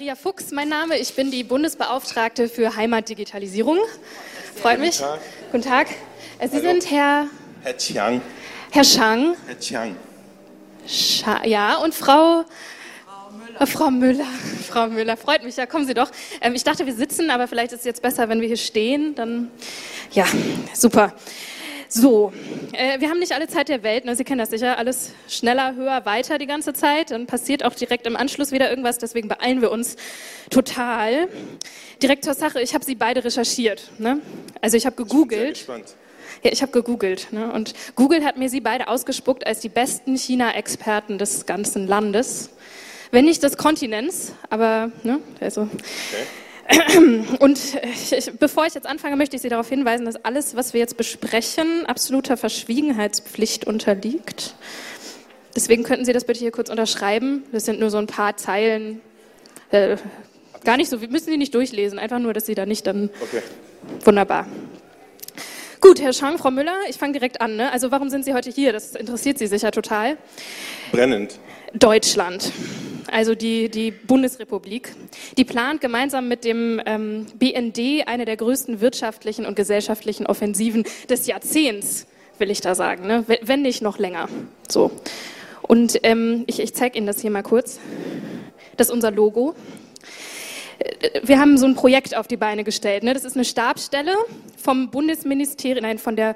Maria Fuchs, mein Name. Ich bin die Bundesbeauftragte für Heimatdigitalisierung. Freut Guten mich. Tag. Guten Tag. Äh, Sie Hallo. sind Herr, Herr Chiang. Herr Schang. Herr Chiang. Scha ja, und Frau. Frau Müller. Frau Müller. Frau Müller, freut mich, ja, kommen Sie doch. Ähm, ich dachte, wir sitzen, aber vielleicht ist es jetzt besser, wenn wir hier stehen. Dann, ja, super. So, äh, wir haben nicht alle Zeit der Welt, ne? Sie kennen das sicher, alles schneller, höher, weiter die ganze Zeit. Dann passiert auch direkt im Anschluss wieder irgendwas, deswegen beeilen wir uns total. Direkt zur Sache, ich habe Sie beide recherchiert. Ne? Also ich habe Sehr gegoogelt. gespannt. Ja, ich habe gegoogelt ne? und Google hat mir sie beide ausgespuckt als die besten China-Experten des ganzen Landes. Wenn nicht des Kontinents, aber ne, also. Und ich, ich, bevor ich jetzt anfange, möchte ich Sie darauf hinweisen, dass alles, was wir jetzt besprechen, absoluter Verschwiegenheitspflicht unterliegt. Deswegen könnten Sie das bitte hier kurz unterschreiben. Das sind nur so ein paar Zeilen. Äh, gar nicht so, wir müssen Sie nicht durchlesen, einfach nur, dass Sie da nicht dann. Okay. Wunderbar. Gut, Herr Schang, Frau Müller, ich fange direkt an. Ne? Also warum sind Sie heute hier? Das interessiert Sie sicher total. Brennend. Deutschland, also die, die Bundesrepublik, die plant gemeinsam mit dem ähm, BND eine der größten wirtschaftlichen und gesellschaftlichen Offensiven des Jahrzehnts, will ich da sagen, ne? wenn nicht noch länger. So. Und ähm, ich, ich zeige Ihnen das hier mal kurz. Das ist unser Logo wir haben so ein Projekt auf die Beine gestellt. Ne? Das ist eine Stabsstelle vom Bundesministerium, nein, von der,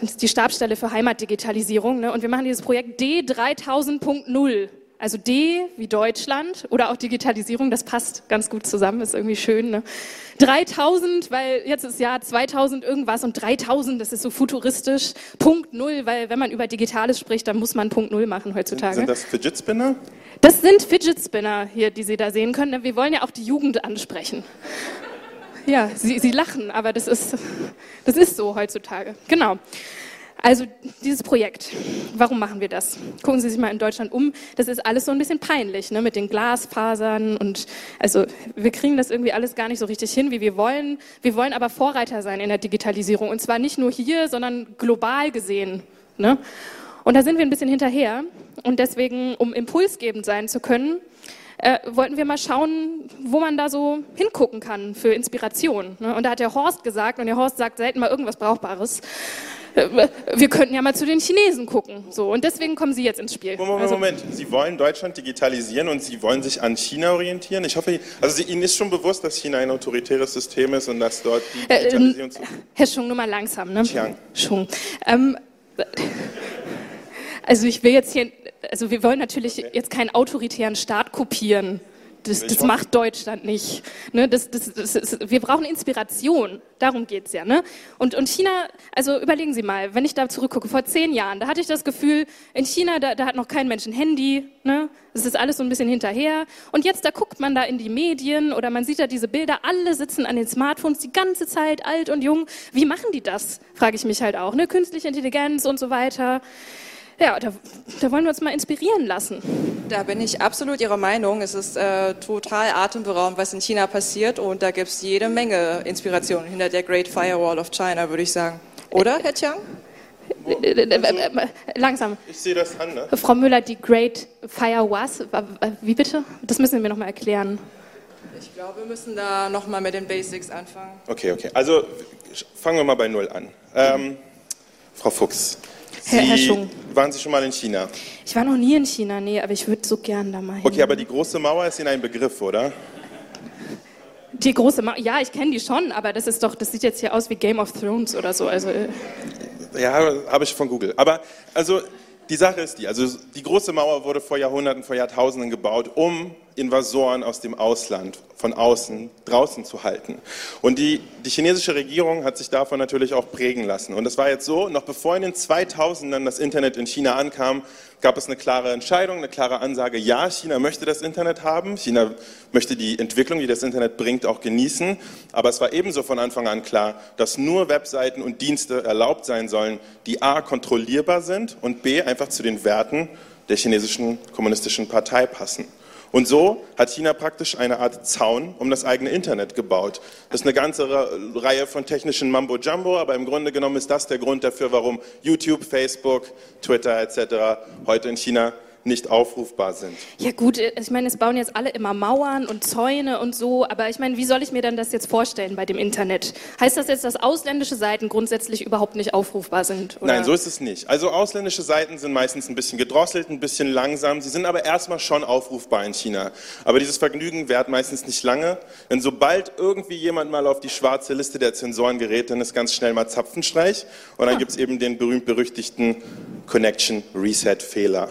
das ist die Stabsstelle für Heimatdigitalisierung. Ne? Und wir machen dieses Projekt D3000.0. Also D wie Deutschland oder auch Digitalisierung, das passt ganz gut zusammen, ist irgendwie schön. Ne? 3000, weil jetzt ist Jahr 2000 irgendwas und 3000, das ist so futuristisch. Punkt Null, weil wenn man über Digitales spricht, dann muss man Punkt Null machen heutzutage. Sind das Fidget Spinner? Das sind Fidget Spinner hier, die Sie da sehen können. Wir wollen ja auch die Jugend ansprechen. Ja, Sie, Sie lachen, aber das ist, das ist so heutzutage. Genau. Also dieses Projekt, warum machen wir das? Gucken Sie sich mal in Deutschland um. Das ist alles so ein bisschen peinlich, ne? mit den Glasfasern und also wir kriegen das irgendwie alles gar nicht so richtig hin, wie wir wollen. Wir wollen aber Vorreiter sein in der Digitalisierung und zwar nicht nur hier, sondern global gesehen. Ne? Und da sind wir ein bisschen hinterher. Und deswegen, um impulsgebend sein zu können, äh, wollten wir mal schauen, wo man da so hingucken kann für Inspiration. Ne? Und da hat der Horst gesagt, und der Horst sagt selten mal irgendwas Brauchbares, wir könnten ja mal zu den Chinesen gucken. So, und deswegen kommen Sie jetzt ins Spiel. Moment, Also- Moment. Sie wollen Deutschland digitalisieren und Sie wollen sich an China orientieren? Ich hoffe, also Sie, Ihnen ist schon bewusst, dass China ein autoritäres System ist und dass dort die Äh, Digitalisierung zu... Herr Schung, nur mal langsam. Ne? Chiang. Schung. Ähm, also ich will jetzt hier, also wir wollen natürlich jetzt keinen autoritären Staat kopieren. Das, das macht Deutschland nicht. Ne? Das, das, das, wir brauchen Inspiration. Darum geht's ja. Ne? Und, und China, also überlegen Sie mal, wenn ich da zurückgucke, vor zehn Jahren, da hatte ich das Gefühl, in China, da, da hat noch kein Mensch ein Handy. Ne? Das ist alles so ein bisschen hinterher. Und jetzt, da guckt man da in die Medien oder man sieht da diese Bilder, alle sitzen an den Smartphones die ganze Zeit, alt und jung. Wie machen die das? Frage ich mich halt auch. Ne? Künstliche Intelligenz und so weiter. Ja, da, da wollen wir uns mal inspirieren lassen. Da bin ich absolut Ihrer Meinung. Es ist äh, total atemberaubend, was in China passiert und da gibt es jede Menge Inspiration hinter der Great Firewall of China, würde ich sagen. Oder, Herr Chiang? Langsam. Ich sehe das an, ne? Frau Müller, die Great Fire was? Wie bitte? Das müssen Sie mir nochmal erklären. Ich glaube, wir müssen da nochmal mit den Basics anfangen. Okay, okay. Also fangen wir mal bei Null an. Ähm, Frau Fuchs, Sie, Herr- Herr Schung. Waren Sie schon mal in China? Ich war noch nie in China, nee, aber ich würde so gern da mal hin. Okay, aber die große Mauer ist Ihnen ein Begriff, oder? Die große Ma Ja, ich kenne die schon, aber das ist doch, das sieht jetzt hier aus wie Game of Thrones oder so. Also, äh, Ja, habe ich von Google. Aber also die Sache ist die, also die große Mauer wurde vor Jahrhunderten, vor Jahrtausenden gebaut, um Invasoren aus dem Ausland von außen draußen zu halten. Und die, die chinesische Regierung hat sich davon natürlich auch prägen lassen. Und es war jetzt so, noch bevor in den 2000ern das Internet in China ankam, gab es eine klare Entscheidung, eine klare Ansage, ja, China möchte das Internet haben, China möchte die Entwicklung, die das Internet bringt, auch genießen. Aber es war ebenso von Anfang an klar, dass nur Webseiten und Dienste erlaubt sein sollen, die a. kontrollierbar sind und b. einfach zu den Werten der chinesischen kommunistischen Partei passen. Und so hat China praktisch eine Art Zaun um das eigene Internet gebaut. Das ist eine ganze Reihe von technischen Mambo-Jumbo, aber im Grunde genommen ist das der Grund dafür, warum YouTube, Facebook, Twitter etc. heute in China nicht aufrufbar sind. Ja gut, äh, ich meine, es bauen jetzt alle immer Mauern und Zäune und so, aber ich meine, wie soll ich mir denn das jetzt vorstellen bei dem Internet? Heißt das jetzt, dass ausländische Seiten grundsätzlich überhaupt nicht aufrufbar sind? Oder? Nein, so ist es nicht. Also ausländische Seiten sind meistens ein bisschen gedrosselt, ein bisschen langsam. Sie sind aber erstmal schon aufrufbar in China. Aber dieses Vergnügen währt meistens nicht lange, denn sobald irgendwie jemand mal auf die schwarze Liste der Zensoren gerät, dann ist ganz schnell mal Zapfenstreich und dann ah. gibt es eben den berühmt-berüchtigten Connection Reset Fehler.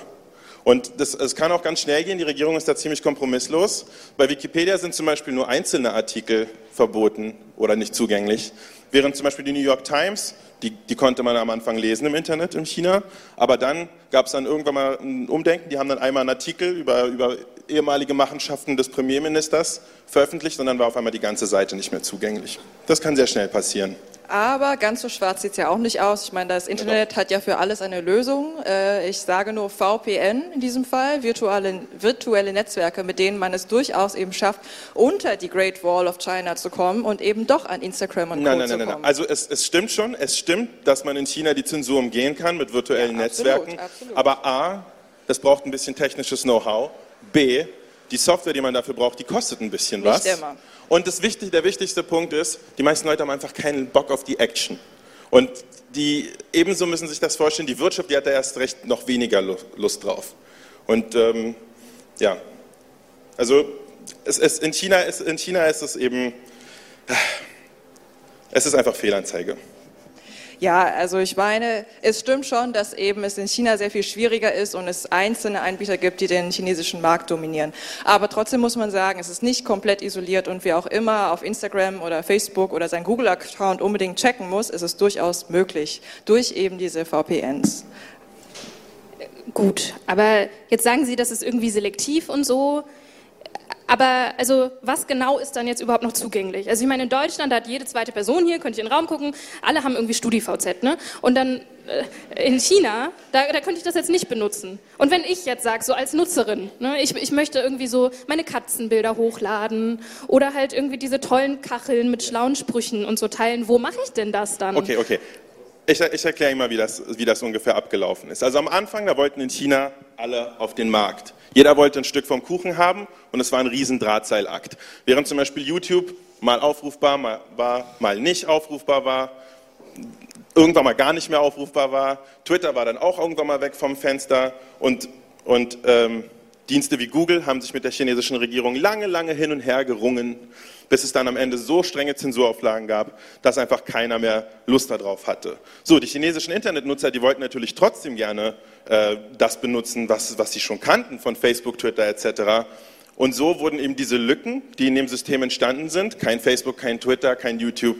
Und das, es kann auch ganz schnell gehen, die Regierung ist da ziemlich kompromisslos. Bei Wikipedia sind zum Beispiel nur einzelne Artikel verboten oder nicht zugänglich, während zum Beispiel die New York Times, die, die konnte man am Anfang lesen im Internet in China, aber dann gab es dann irgendwann mal ein Umdenken, die haben dann einmal einen Artikel über, über ehemalige Machenschaften des Premierministers veröffentlicht und dann war auf einmal die ganze Seite nicht mehr zugänglich. Das kann sehr schnell passieren. Aber ganz so schwarz sieht es ja auch nicht aus. Ich meine, das Internet hat ja für alles eine Lösung. Äh, ich sage nur VPN in diesem Fall, virtuelle, virtuelle Netzwerke, mit denen man es durchaus eben schafft, unter die Great Wall of China zu kommen und eben doch an Instagram und nein, Co. nein, nein, zu kommen. Nein. Also es, es, stimmt schon, es stimmt, dass man in China die Zensur umgehen kann mit virtuellen ja, absolut, Netzwerken. Absolut. Aber A, das braucht ein bisschen technisches Know-how. B, die Software, die man dafür braucht, die kostet ein bisschen Nicht was. Immer. Und das wichtig, der wichtigste Punkt ist, die meisten Leute haben einfach keinen Bock auf die Action. Und die, ebenso müssen sich das vorstellen, die Wirtschaft, die hat da erst recht noch weniger Lust drauf. Und ähm, ja, also es, es, in, China ist, in China ist es eben, es ist einfach Fehlanzeige. Ja, also ich meine, es stimmt schon, dass eben es in China sehr viel schwieriger ist und es einzelne Anbieter gibt, die den chinesischen Markt dominieren. Aber trotzdem muss man sagen, es ist nicht komplett isoliert und wer auch immer auf Instagram oder Facebook oder sein Google-Account unbedingt checken muss, ist es durchaus möglich durch eben diese VPNs. Gut, aber jetzt sagen Sie, das ist irgendwie selektiv und so. Aber also was genau ist dann jetzt überhaupt noch zugänglich? Also ich meine, in Deutschland, hat jede zweite Person hier, könnte ich in den Raum gucken, alle haben irgendwie StudiVZ, ne? Und dann äh, in China, da, da könnte ich das jetzt nicht benutzen. Und wenn ich jetzt sage, so als Nutzerin, ne, ich, ich möchte irgendwie so meine Katzenbilder hochladen oder halt irgendwie diese tollen Kacheln mit schlauen Sprüchen und so teilen, wo mache ich denn das dann? Okay, okay. Ich, ich erkläre Ihnen mal, wie das, wie das ungefähr abgelaufen ist. Also am Anfang, da wollten in China alle auf den Markt. Jeder wollte ein Stück vom Kuchen haben und es war ein riesen Drahtseilakt. Während zum Beispiel YouTube mal aufrufbar mal war, mal nicht aufrufbar war, irgendwann mal gar nicht mehr aufrufbar war. Twitter war dann auch irgendwann mal weg vom Fenster und, und ähm, Dienste wie Google haben sich mit der chinesischen Regierung lange, lange hin und her gerungen, bis es dann am Ende so strenge Zensurauflagen gab, dass einfach keiner mehr Lust darauf hatte. So, die chinesischen Internetnutzer, die wollten natürlich trotzdem gerne äh, das benutzen, was, was sie schon kannten von Facebook, Twitter etc. Und so wurden eben diese Lücken, die in dem System entstanden sind, kein Facebook, kein Twitter, kein YouTube,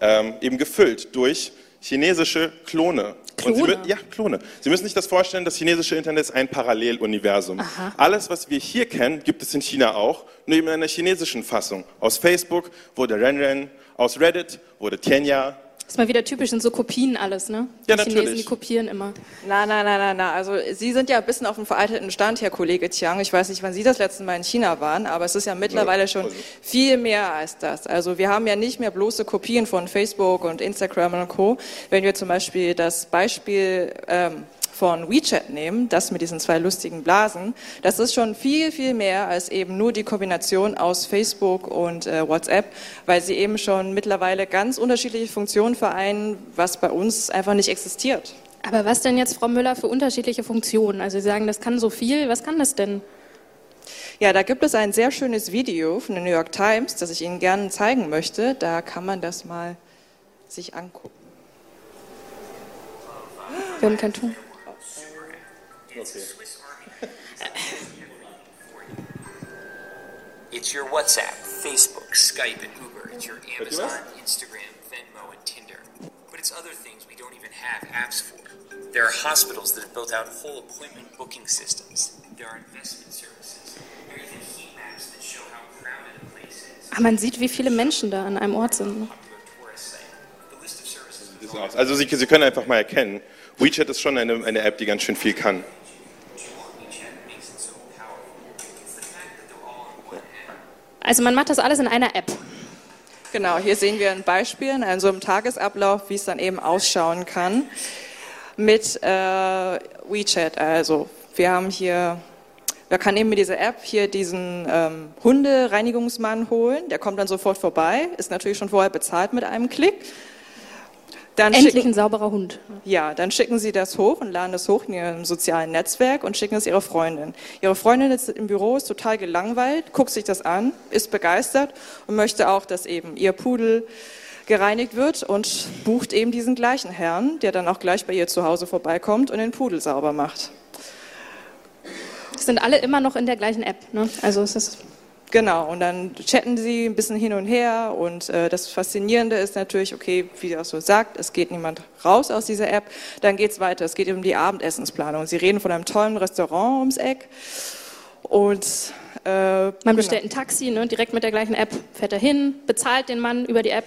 ähm, eben gefüllt durch chinesische Klone. Klone? Sie, ja, Klone. Sie müssen sich das vorstellen, das chinesische Internet ist ein Paralleluniversum. Aha. Alles, was wir hier kennen, gibt es in China auch, nur eben in einer chinesischen Fassung. Aus Facebook wurde Renren, aus Reddit wurde Tianya, das ist mal wieder typisch, sind so Kopien alles, ne? Die ja, natürlich. Chinesen, die kopieren immer. Nein, nein, nein, nein, nein. Also Sie sind ja ein bisschen auf dem veralteten Stand, Herr Kollege Chiang. Ich weiß nicht, wann Sie das letzte Mal in China waren, aber es ist ja mittlerweile schon also viel mehr als das. Also wir haben ja nicht mehr bloße Kopien von Facebook und Instagram und Co. Wenn wir zum Beispiel das Beispiel ähm, von WeChat nehmen, das mit diesen zwei lustigen Blasen, das ist schon viel, viel mehr als eben nur die Kombination aus Facebook und äh, WhatsApp, weil sie eben schon mittlerweile ganz unterschiedliche Funktionen vereinen, was bei uns einfach nicht existiert. Aber was denn jetzt, Frau Müller, für unterschiedliche Funktionen? Also Sie sagen, das kann so viel, was kann das denn? Ja, da gibt es ein sehr schönes Video von der New York Times, das ich Ihnen gerne zeigen möchte. Da kann man das mal sich angucken. Wir haben kein Ton. Okay. It's your WhatsApp, Facebook, Skype, and Uber. It's your Amazon, Instagram, Venmo, and Tinder. But it's other things we don't even have apps for. There are hospitals that have built out whole appointment booking systems. There are investment services. There are even heat maps that show how crowded a place is. Ah, man sieht, wie viele Menschen da an einem Ort sind. Also Sie, Sie können einfach mal erkennen, WeChat ist schon eine, eine App, die ganz schön viel kann. Also man macht das alles in einer App. Genau, hier sehen wir ein Beispiel in so einem Tagesablauf, wie es dann eben ausschauen kann mit äh, WeChat, also wir haben hier, man kann eben mit dieser App hier diesen ähm, Hundereinigungsmann holen, der kommt dann sofort vorbei, ist natürlich schon vorher bezahlt mit einem Klick. Dann Endlich ein sauberer Hund. Ja, dann schicken Sie das hoch und laden das hoch in Ihrem sozialen Netzwerk und schicken es Ihrer Freundin. Ihre Freundin ist im Büro, ist total gelangweilt, guckt sich das an, ist begeistert und möchte auch, dass eben ihr Pudel gereinigt wird und bucht eben diesen gleichen Herrn, der dann auch gleich bei ihr zu Hause vorbeikommt und den Pudel sauber macht. Sind alle immer noch in der gleichen App, ne? Also es ist Genau, und dann chatten sie ein bisschen hin und her und äh, das Faszinierende ist natürlich, okay, wie er so sagt, es geht niemand raus aus dieser App, dann geht es weiter, es geht um die Abendessensplanung. Sie reden von einem tollen Restaurant ums Eck und äh, man genau. bestellt ein Taxi, ne, direkt mit der gleichen App, fährt er hin, bezahlt den Mann über die App.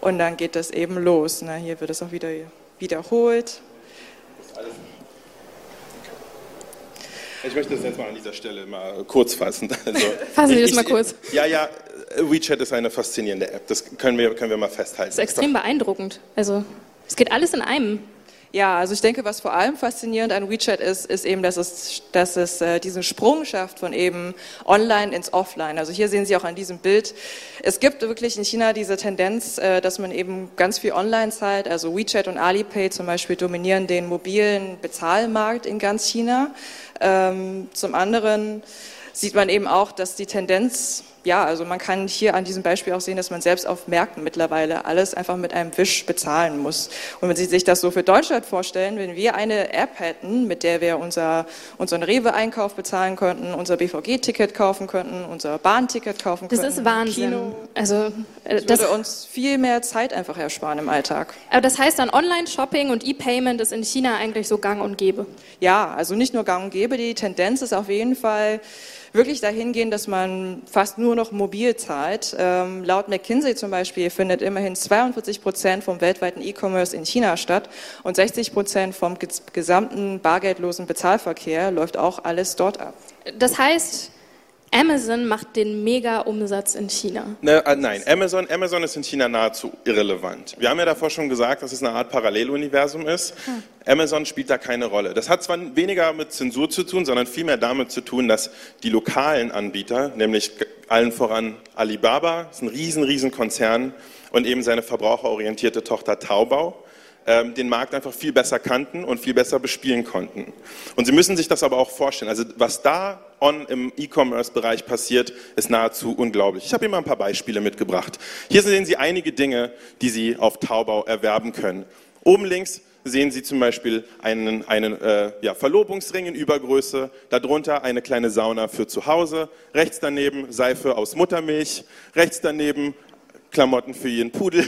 Und dann geht das eben los. Ne? Hier wird es auch wieder wiederholt. Ich möchte das jetzt mal an dieser Stelle mal kurz fassen. Also, Fassen Sie das mal kurz. Ja, ja, WeChat ist eine faszinierende App. Das können wir, können wir mal festhalten. Das ist extrem beeindruckend. Also, es geht alles in einem. Ja, also ich denke, was vor allem faszinierend an WeChat ist, ist eben, dass es, dass es äh, diesen Sprung schafft von eben online ins Offline. Also hier sehen Sie auch an diesem Bild, es gibt wirklich in China diese Tendenz, äh, dass man eben ganz viel online zahlt. Also WeChat und Alipay zum Beispiel dominieren den mobilen Bezahlmarkt in ganz China. Ähm, zum anderen sieht man eben auch, dass die Tendenz ja, also man kann hier an diesem Beispiel auch sehen, dass man selbst auf Märkten mittlerweile alles einfach mit einem Wisch bezahlen muss. Und wenn Sie sich das so für Deutschland vorstellen, wenn wir eine App hätten, mit der wir unser, unseren Rewe-Einkauf bezahlen könnten, unser BVG-Ticket kaufen könnten, unser Bahnticket kaufen könnten. Das ist Wahnsinn. Kino, also, äh, das, das würde uns viel mehr Zeit einfach ersparen im Alltag. Aber das heißt dann Online-Shopping und E-Payment ist in China eigentlich so gang und gäbe? Ja, also nicht nur gang und gäbe, die Tendenz ist auf jeden Fall, wirklich dahin gehen, dass man fast nur noch mobil zahlt. Ähm, laut McKinsey zum Beispiel findet immerhin 42 Prozent vom weltweiten E-Commerce in China statt und 60 Prozent vom gesamten bargeldlosen Bezahlverkehr läuft auch alles dort ab. Das heißt, Amazon macht den Mega-Umsatz in China. Ne, äh, nein, Amazon, Amazon ist in China nahezu irrelevant. Wir haben ja davor schon gesagt, dass es eine Art Paralleluniversum ist. Hm. Amazon spielt da keine Rolle. Das hat zwar weniger mit Zensur zu tun, sondern vielmehr damit zu tun, dass die lokalen Anbieter, nämlich allen voran Alibaba, ist ein riesen, riesen Konzern und eben seine verbraucherorientierte Tochter Taobao, den Markt einfach viel besser kannten und viel besser bespielen konnten. Und Sie müssen sich das aber auch vorstellen. Also was da on im E-Commerce-Bereich passiert, ist nahezu unglaublich. Ich habe Ihnen mal ein paar Beispiele mitgebracht. Hier sehen Sie einige Dinge, die Sie auf Taubau erwerben können. Oben links sehen Sie zum Beispiel einen, einen äh, ja, Verlobungsring in Übergröße, darunter eine kleine Sauna für zu Hause, rechts daneben Seife aus Muttermilch, rechts daneben Klamotten für Ihren Pudel,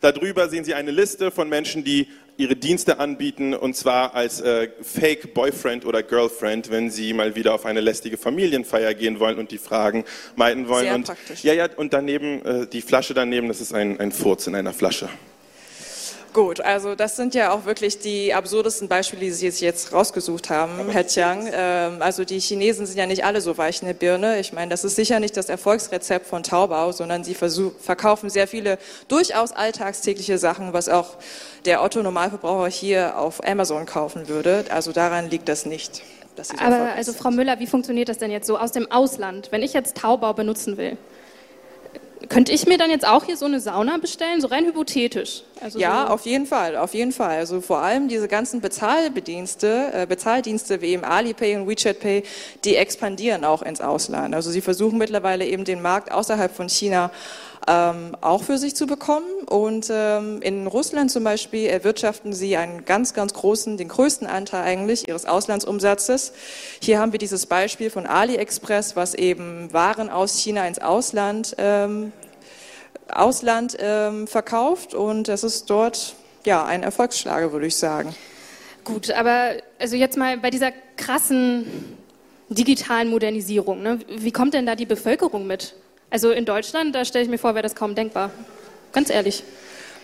Darüber sehen Sie eine Liste von Menschen, die ihre Dienste anbieten, und zwar als äh, Fake Boyfriend oder Girlfriend, wenn sie mal wieder auf eine lästige Familienfeier gehen wollen und die Fragen meiden wollen. Sehr und, praktisch. Ja, ja, und daneben, äh, die Flasche daneben, das ist ein, ein Furz in einer Flasche. Gut, also das sind ja auch wirklich die absurdesten Beispiele, die Sie jetzt rausgesucht haben, Herr Chiang. Ähm, also die Chinesen sind ja nicht alle so weich in der Birne. Ich meine, das ist sicher nicht das Erfolgsrezept von Taubau, sondern sie verkaufen sehr viele durchaus alltagstägliche Sachen, was auch der Otto-Normalverbraucher hier auf Amazon kaufen würde. Also daran liegt das nicht. Aber also Frau Müller, wie funktioniert das denn jetzt so aus dem Ausland? Wenn ich jetzt Taubau benutzen will, könnte ich mir dann jetzt auch hier so eine Sauna bestellen, so rein hypothetisch? Also ja, so auf jeden Fall, auf jeden Fall. Also vor allem diese ganzen Bezahlbedienste, äh, Bezahldienste wie eben Alipay und WeChat Pay, die expandieren auch ins Ausland. Also sie versuchen mittlerweile eben den Markt außerhalb von China ähm, auch für sich zu bekommen. Und ähm, in Russland zum Beispiel erwirtschaften sie einen ganz, ganz großen, den größten Anteil eigentlich ihres Auslandsumsatzes. Hier haben wir dieses Beispiel von AliExpress, was eben Waren aus China ins Ausland, ähm, Ausland ähm, verkauft. Und das ist dort ja ein Erfolgsschlager, würde ich sagen. Gut, aber also jetzt mal bei dieser krassen digitalen Modernisierung, ne? wie kommt denn da die Bevölkerung mit? Also in Deutschland, da stelle ich mir vor, wäre das kaum denkbar. Ganz ehrlich.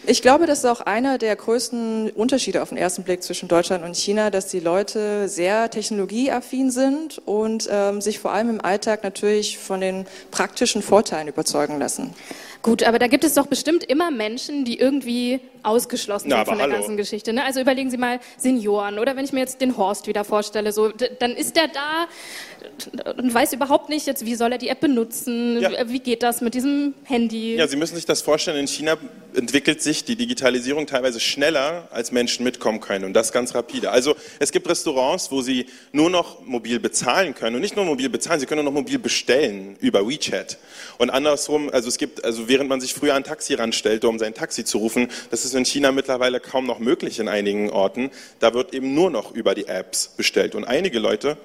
Ich glaube, das ist auch einer der größten Unterschiede auf den ersten Blick zwischen Deutschland und China, dass die Leute sehr technologieaffin sind und ähm, sich vor allem im Alltag natürlich von den praktischen Vorteilen überzeugen lassen. Gut, aber da gibt es doch bestimmt immer Menschen, die irgendwie ausgeschlossen Na, sind von der hallo. ganzen Geschichte. Ne? Also überlegen Sie mal Senioren oder wenn ich mir jetzt den Horst wieder vorstelle, so, dann ist der da und weiß überhaupt nicht, jetzt, wie soll er die App benutzen, Ja. wie geht das mit diesem Handy. Ja, Sie müssen sich das vorstellen, in China entwickelt sich die Digitalisierung teilweise schneller, als Menschen mitkommen können und das ganz rapide. Also es gibt Restaurants, wo Sie nur noch mobil bezahlen können und nicht nur mobil bezahlen, Sie können auch noch mobil bestellen über WeChat. Und andersrum, also es gibt, also während man sich früher ein Taxi ranstellte, um sein Taxi zu rufen, das ist in China mittlerweile kaum noch möglich in einigen Orten. Da wird eben nur noch über die Apps bestellt und einige Leute,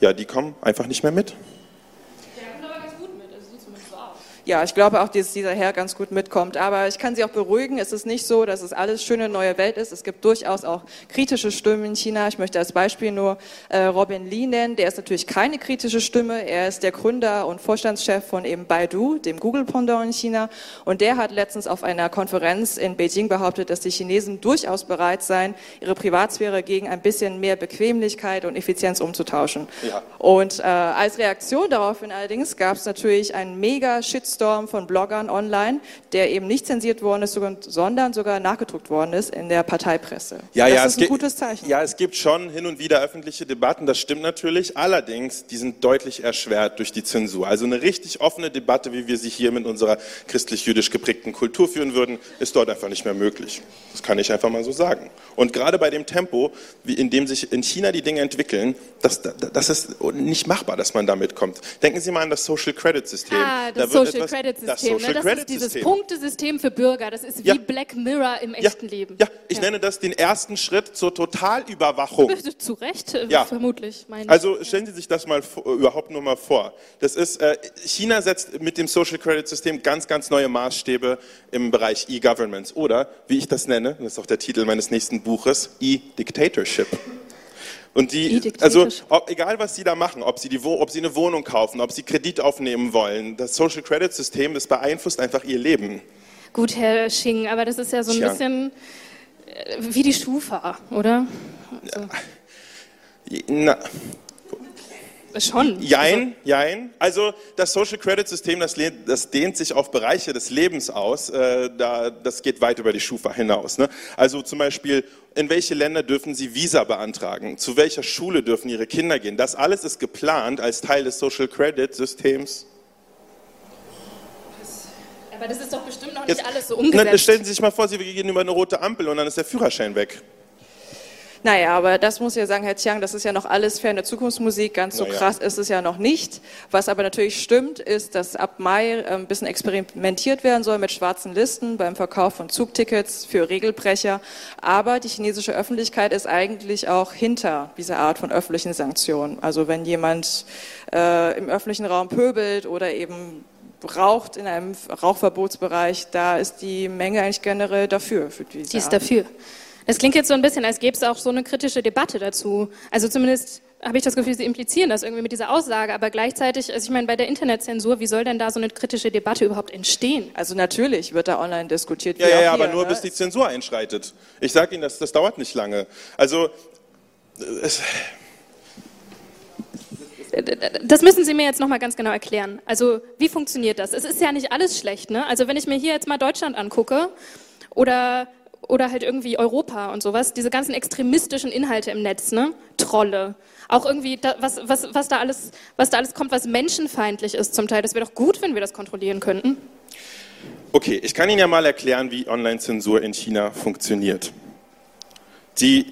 ja, die kommen einfach nicht mehr mit. Ja, ich glaube auch, dass dieser Herr ganz gut mitkommt. Aber ich kann Sie auch beruhigen, es ist nicht so, dass es alles schöne neue Welt ist. Es gibt durchaus auch kritische Stimmen in China. Ich möchte als Beispiel nur äh, Robin Lee nennen. Der ist natürlich keine kritische Stimme. Er ist der Gründer und Vorstandschef von eben Baidu, dem Google-Pendant in China. Und der hat letztens auf einer Konferenz in Beijing behauptet, dass die Chinesen durchaus bereit seien, ihre Privatsphäre gegen ein bisschen mehr Bequemlichkeit und Effizienz umzutauschen. Ja. Und äh, als Reaktion daraufhin allerdings gab es natürlich einen mega Shitstorm von Bloggern online, der eben nicht zensiert worden ist, sondern sogar nachgedruckt worden ist in der Parteipresse. Ja, das ja, ist es ein gibt- gutes Zeichen. Ja, es gibt schon hin und wieder öffentliche Debatten, das stimmt natürlich. Allerdings, die sind deutlich erschwert durch die Zensur. Also eine richtig offene Debatte, wie wir sie hier mit unserer christlich-jüdisch geprägten Kultur führen würden, ist dort einfach nicht mehr möglich. Das kann ich einfach mal so sagen. Und gerade bei dem Tempo, wie in dem sich in China die Dinge entwickeln, das, das ist nicht machbar, dass man da mitkommt. Denken Sie mal an das Social Credit System. Ah, Da das wird Social etwas- Credit das System. Social ne? Das Credit ist dieses System. Punktesystem für Bürger. Das ist wie Ja. Black Mirror im Ja, echten Leben. ja, ich nenne das den ersten Schritt zur Totalüberwachung. Zu Recht, äh, Ja. vermutlich. Meine ich. Also stellen Sie sich das mal überhaupt nur mal vor. Das ist, äh, China setzt mit dem Social Credit System ganz, ganz neue Maßstäbe im Bereich E-Governments oder, wie ich das nenne, das ist auch der Titel meines nächsten Buches, E-Dictatorship. Und die, also ob, egal was Sie da machen, ob Sie, die, ob Sie eine Wohnung kaufen, ob Sie Kredit aufnehmen wollen, das Social Credit System, das beeinflusst einfach Ihr Leben. Gut, Herr Sching, aber das ist ja so ein Tja. bisschen äh, wie die Schufa, oder? Na, Schon. Jein, jein. Also das Social Credit System, das, das dehnt sich auf Bereiche des Lebens aus. Äh, da, das geht weit über die Schufa hinaus. Ne? Also zum Beispiel, in welche Länder dürfen Sie Visa beantragen? Zu welcher Schule dürfen Ihre Kinder gehen? Das alles ist geplant als Teil des Social Credit Systems. Aber das ist doch bestimmt noch Jetzt- nicht alles so Ne, umgesetzt. stellen Sie sich mal vor, Sie gehen über eine rote Ampel und dann ist der Führerschein weg. Naja, aber das muss ich ja sagen, Herr Chiang, das ist ja noch alles ferne Zukunftsmusik. Ganz so Na ja. krass ist es ja noch nicht. Was aber natürlich stimmt, ist, dass ab Mai äh, ein bisschen experimentiert werden soll mit schwarzen Listen beim Verkauf von Zugtickets für Regelbrecher. Aber die chinesische Öffentlichkeit ist eigentlich auch hinter dieser Art von öffentlichen Sanktionen. Also wenn jemand äh, im öffentlichen Raum pöbelt oder eben raucht in einem Rauchverbotsbereich, da ist die Menge eigentlich generell dafür. Für diese Die ist Art. dafür. Das klingt jetzt so ein bisschen, als gäbe es auch so eine kritische Debatte dazu. Also zumindest habe ich das Gefühl, Sie implizieren das irgendwie mit dieser Aussage. Aber gleichzeitig, also ich meine, bei der Internetzensur, wie soll denn da so eine kritische Debatte überhaupt entstehen? Also natürlich wird da online diskutiert. wie Ja, ja, auch ja, aber hier, nur ne? bis die Zensur einschreitet. Ich sage Ihnen, das, das dauert nicht lange. Also äh, es, Das müssen Sie mir jetzt nochmal ganz genau erklären. Also wie funktioniert das? Es ist ja nicht alles schlecht. Ne? Also wenn ich mir hier jetzt mal Deutschland angucke oder, oder halt irgendwie Europa und sowas, diese ganzen extremistischen Inhalte im Netz, ne? Trolle, auch irgendwie, da, was, was, was, da alles, was da alles kommt, was menschenfeindlich ist zum Teil. Das wäre doch gut, wenn wir das kontrollieren könnten. Okay, ich kann Ihnen ja mal erklären, wie Online-Zensur in China funktioniert. Die,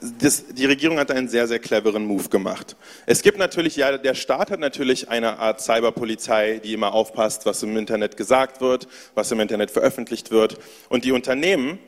das, die Regierung hat einen sehr, sehr cleveren Move gemacht. Es gibt natürlich, ja, der Staat hat natürlich eine Art Cyberpolizei, die immer aufpasst, was im Internet gesagt wird, was im Internet veröffentlicht wird. Und die Unternehmen,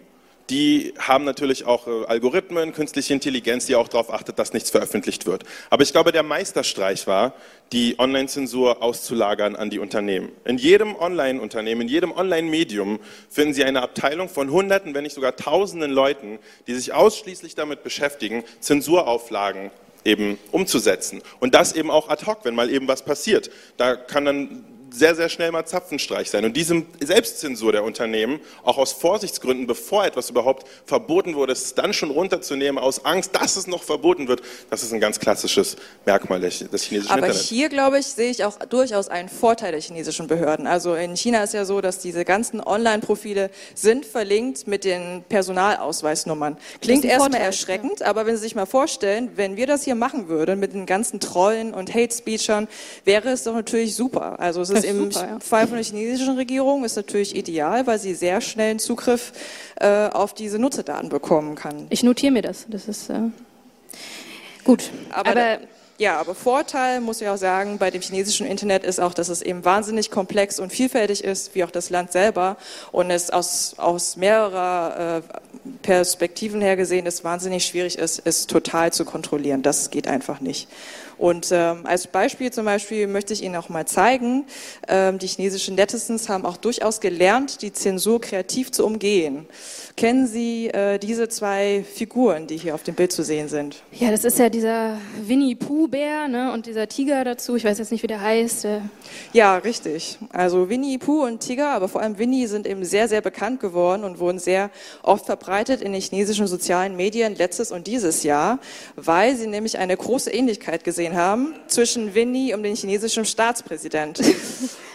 die haben natürlich auch äh, Algorithmen, künstliche Intelligenz, die auch darauf achtet, dass nichts veröffentlicht wird. Aber ich glaube, der Meisterstreich war, die Online-Zensur auszulagern an die Unternehmen. In jedem Online-Unternehmen, in jedem Online-Medium finden Sie eine Abteilung von Hunderten, wenn nicht sogar Tausenden Leuten, die sich ausschließlich damit beschäftigen, Zensurauflagen eben umzusetzen. Und das eben auch ad hoc, wenn mal eben was passiert. Da kann dann sehr, sehr schnell mal Zapfenstreich sein. Und diese Selbstzensur der Unternehmen, auch aus Vorsichtsgründen, bevor etwas überhaupt verboten wurde, es dann schon runterzunehmen, aus Angst, dass es noch verboten wird, das ist ein ganz klassisches Merkmal des chinesischen Aber Internets. hier, glaube ich, sehe ich auch durchaus einen Vorteil der chinesischen Behörden. Also in China ist ja so, dass diese ganzen Online-Profile sind verlinkt mit den Personalausweisnummern. Klingt erstmal erschreckend, aber wenn Sie sich mal vorstellen, wenn wir das hier machen würden mit den ganzen Trollen und Hate-Speechern, wäre es doch natürlich super. Also es ist Das ist im super, ja. Fall von der chinesischen Regierung ist natürlich ideal, weil sie sehr schnell einen Zugriff äh, auf diese Nutzerdaten bekommen kann. Ich notiere mir das. Das ist äh, gut. Aber, Aber, ja, aber Vorteil, muss ich auch sagen, bei dem chinesischen Internet ist auch, dass es eben wahnsinnig komplex und vielfältig ist, wie auch das Land selber. Und es aus, aus mehrerer äh, Perspektiven her gesehen es wahnsinnig schwierig ist, es total zu kontrollieren. Das geht einfach nicht. Und ähm, als Beispiel zum Beispiel möchte ich Ihnen auch mal zeigen, ähm, die chinesischen Netizens haben auch durchaus gelernt, die Zensur kreativ zu umgehen. Kennen Sie äh, diese zwei Figuren, die hier auf dem Bild zu sehen sind? ja, das ist ja dieser Winnie Pooh-Bär ne, und dieser Tiger dazu. Ich weiß jetzt nicht, wie der heißt. Äh, Ja, richtig. Also Winnie Pooh und Tiger, aber vor allem Winnie sind eben sehr, sehr bekannt geworden und wurden sehr oft verbreitet in den chinesischen sozialen Medien letztes und dieses Jahr, weil sie nämlich eine große Ähnlichkeit gesehen haben zwischen Winnie und dem chinesischen Staatspräsident.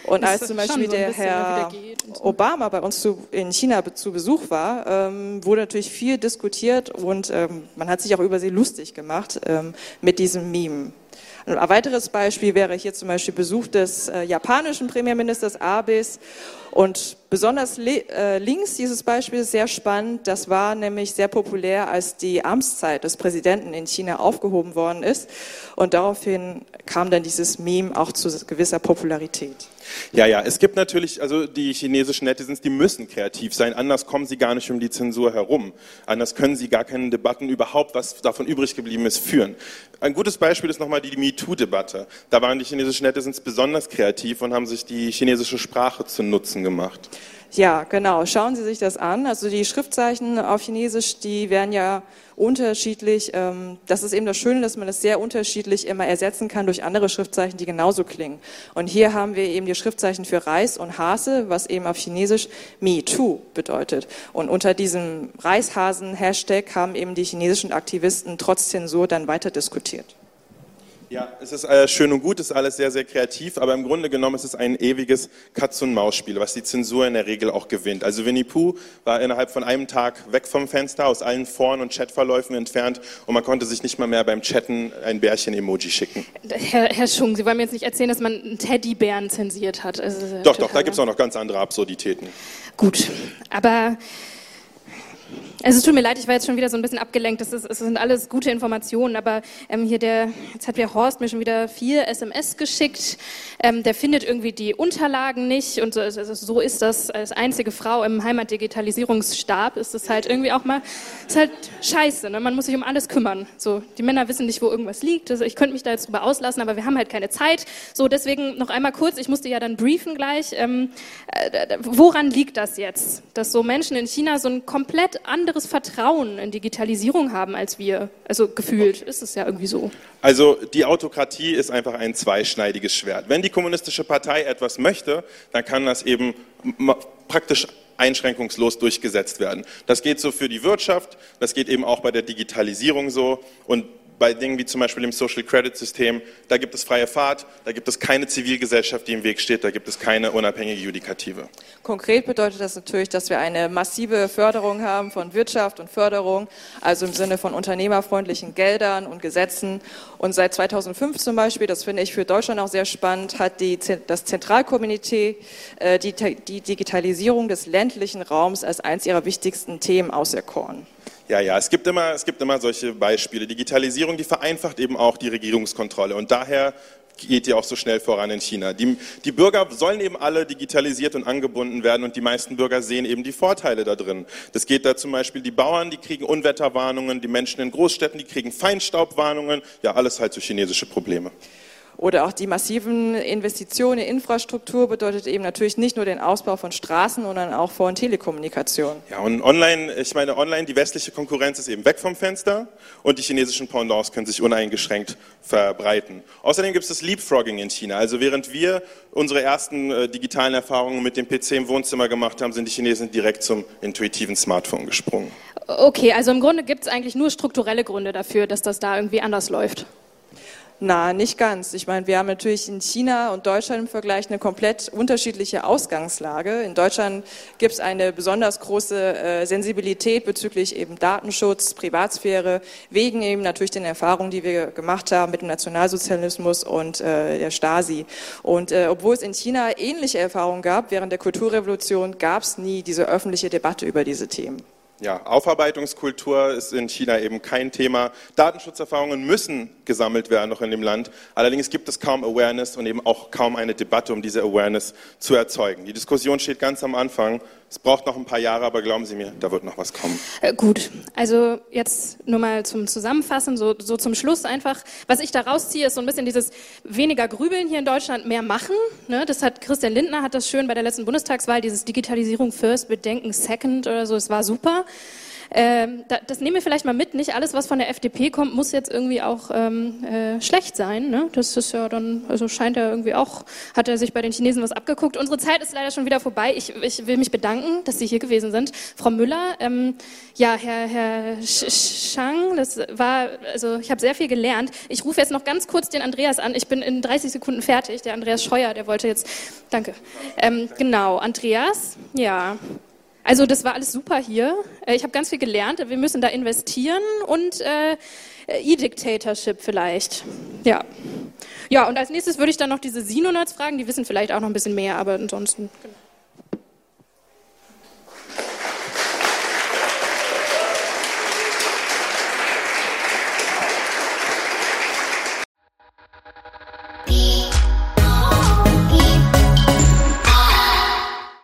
Und als zum Beispiel so der Herr so. Obama bei uns zu, in China zu Besuch war, ähm, wurde natürlich viel diskutiert und ähm, man hat sich auch über sie lustig gemacht ähm, mit diesem Meme. Ein weiteres Beispiel wäre hier zum Beispiel Besuch des äh, japanischen Premierministers Abes. Und besonders äh, links dieses Beispiel ist sehr spannend. Das war nämlich sehr populär, als die Amtszeit des Präsidenten in China aufgehoben worden ist. Und daraufhin kam dann dieses Meme auch zu gewisser Popularität. Ja, ja, es gibt natürlich, also die chinesischen Netizens, die müssen kreativ sein, anders kommen sie gar nicht um die Zensur herum. Anders können sie gar keine Debatten überhaupt, was davon übrig geblieben ist, führen. Ein gutes Beispiel ist nochmal die MeToo-Debatte. Da waren die chinesischen Netizens besonders kreativ und haben sich die chinesische Sprache zu Nutzen gemacht. Ja, genau. Schauen Sie sich das an. Also die Schriftzeichen auf Chinesisch, die werden ja unterschiedlich. ähm, Das ist eben das Schöne, dass man das sehr unterschiedlich immer ersetzen kann durch andere Schriftzeichen, die genauso klingen. Und hier haben wir eben die Schriftzeichen für Reis und Hase, was eben auf Chinesisch Me Too bedeutet. Und unter diesem Reishasen-Hashtag haben eben die chinesischen Aktivisten trotz Zensur dann weiter diskutiert. Ja, es ist äh, schön und gut, es ist alles sehr, sehr kreativ, aber im Grunde genommen ist es ein ewiges Katz-und-Maus-Spiel, was die Zensur in der Regel auch gewinnt. Also Winnie Pooh war innerhalb von einem Tag weg vom Fenster, aus allen Foren und Chatverläufen entfernt und man konnte sich nicht mal mehr beim Chatten ein Bärchen-Emoji schicken. Herr, Herr Schung, Sie wollen mir jetzt nicht erzählen, dass man einen Teddybären zensiert hat. Also, Doch, doch, da gibt es auch noch ganz andere Absurditäten. Gut, aber also es tut mir leid, ich war jetzt schon wieder so ein bisschen abgelenkt. Das, ist, es sind alles gute Informationen, aber ähm, hier der, jetzt hat der Horst mir schon wieder vier SMS geschickt. Ähm, der findet irgendwie die Unterlagen nicht und so, also so ist das als einzige Frau im Heimatdigitalisierungsstab ist es halt irgendwie auch mal, ist halt scheiße. Ne? Man muss sich um alles kümmern. So, die Männer wissen nicht, wo irgendwas liegt. Also ich könnte mich da jetzt drüber auslassen, aber wir haben halt keine Zeit. So, deswegen noch einmal kurz. Ich musste ja dann briefen gleich. Ähm, äh, woran liegt das jetzt, dass so Menschen in China so ein komplett anderes Vertrauen in Digitalisierung haben als wir? Also gefühlt ist es ja irgendwie so. Also die Autokratie ist einfach ein zweischneidiges Schwert. Wenn die kommunistische Partei etwas möchte, dann kann das eben praktisch einschränkungslos durchgesetzt werden. Das geht so für die Wirtschaft, das geht eben auch bei der Digitalisierung so und bei Dingen wie zum Beispiel dem Social Credit System, da gibt es freie Fahrt, da gibt es keine Zivilgesellschaft, die im Weg steht, da gibt es keine unabhängige Judikative. Konkret bedeutet das natürlich, dass wir eine massive Förderung haben von Wirtschaft und Förderung, also im Sinne von unternehmerfreundlichen Geldern und Gesetzen. Und seit 2005 zum Beispiel, das finde ich für Deutschland auch sehr spannend, hat die, das Zentralkomitee äh, die, die Digitalisierung des ländlichen Raums als eines ihrer wichtigsten Themen auserkoren. Ja, ja, es gibt immer, es gibt immer solche Beispiele. Digitalisierung, die vereinfacht eben auch die Regierungskontrolle und daher geht die auch so schnell voran in China. Die, die Bürger sollen eben alle digitalisiert und angebunden werden und die meisten Bürger sehen eben die Vorteile da drin. Das geht da zum Beispiel, die Bauern, die kriegen Unwetterwarnungen, die Menschen in Großstädten, die kriegen Feinstaubwarnungen, ja, alles halt so chinesische Probleme. Oder auch die massiven Investitionen in Infrastruktur bedeutet eben natürlich nicht nur den Ausbau von Straßen, sondern auch von Telekommunikation. Ja, und online, ich meine, online, die westliche Konkurrenz ist eben weg vom Fenster und die chinesischen Pendants können sich uneingeschränkt verbreiten. Außerdem gibt es das Leapfrogging in China. Also während wir unsere ersten äh, digitalen Erfahrungen mit dem PC im Wohnzimmer gemacht haben, sind die Chinesen direkt zum intuitiven Smartphone gesprungen. Okay, also im Grunde gibt es eigentlich nur strukturelle Gründe dafür, dass das da irgendwie anders läuft. Na, nicht ganz. Ich meine, wir haben natürlich in China und Deutschland im Vergleich eine komplett unterschiedliche Ausgangslage. In Deutschland gibt es eine besonders große äh, Sensibilität bezüglich eben Datenschutz, Privatsphäre, wegen eben natürlich den Erfahrungen, die wir gemacht haben mit dem Nationalsozialismus und äh, der Stasi. Und äh, obwohl es in China ähnliche Erfahrungen gab, während der Kulturrevolution gab es nie diese öffentliche Debatte über diese Themen. Ja, Aufarbeitungskultur ist in China eben kein Thema. Datenschutzerfahrungen müssen gesammelt werden noch in dem Land. Allerdings gibt es kaum Awareness und eben auch kaum eine Debatte, um diese Awareness zu erzeugen. Die Diskussion steht ganz am Anfang. Es braucht noch ein paar Jahre, aber glauben Sie mir, da wird noch was kommen. Äh, gut, also jetzt nur mal zum Zusammenfassen, so, so zum Schluss einfach. Was ich da rausziehe, ist so ein bisschen dieses weniger Grübeln hier in Deutschland, mehr machen. Ne? Das hat Christian Lindner hat das schön bei der letzten Bundestagswahl, dieses Digitalisierung first, Bedenken second oder so, es war super. Ähm, da, das nehmen wir vielleicht mal mit. Nicht alles, was von der FDP kommt, muss jetzt irgendwie auch ähm, äh, schlecht sein. Ne? Das ist ja dann, also scheint er irgendwie auch, hat er sich bei den Chinesen was abgeguckt. Unsere Zeit ist leider schon wieder vorbei. Ich, ich will mich bedanken, dass Sie hier gewesen sind. Frau Müller, ähm, ja, Herr, Herr Shang, das war, also ich habe sehr viel gelernt. Ich rufe jetzt noch ganz kurz den Andreas an. Ich bin in 30 Sekunden fertig. Der Andreas Scheuer, der wollte jetzt, danke. Ähm, genau, Andreas, ja. Also das war alles super hier. Äh, ich habe ganz viel gelernt. Wir müssen da investieren und äh, E-Dictatorship vielleicht. Ja. Ja, und als nächstes würde ich dann noch diese Sinonerds fragen. Die wissen vielleicht auch noch ein bisschen mehr, aber ansonsten. Genau.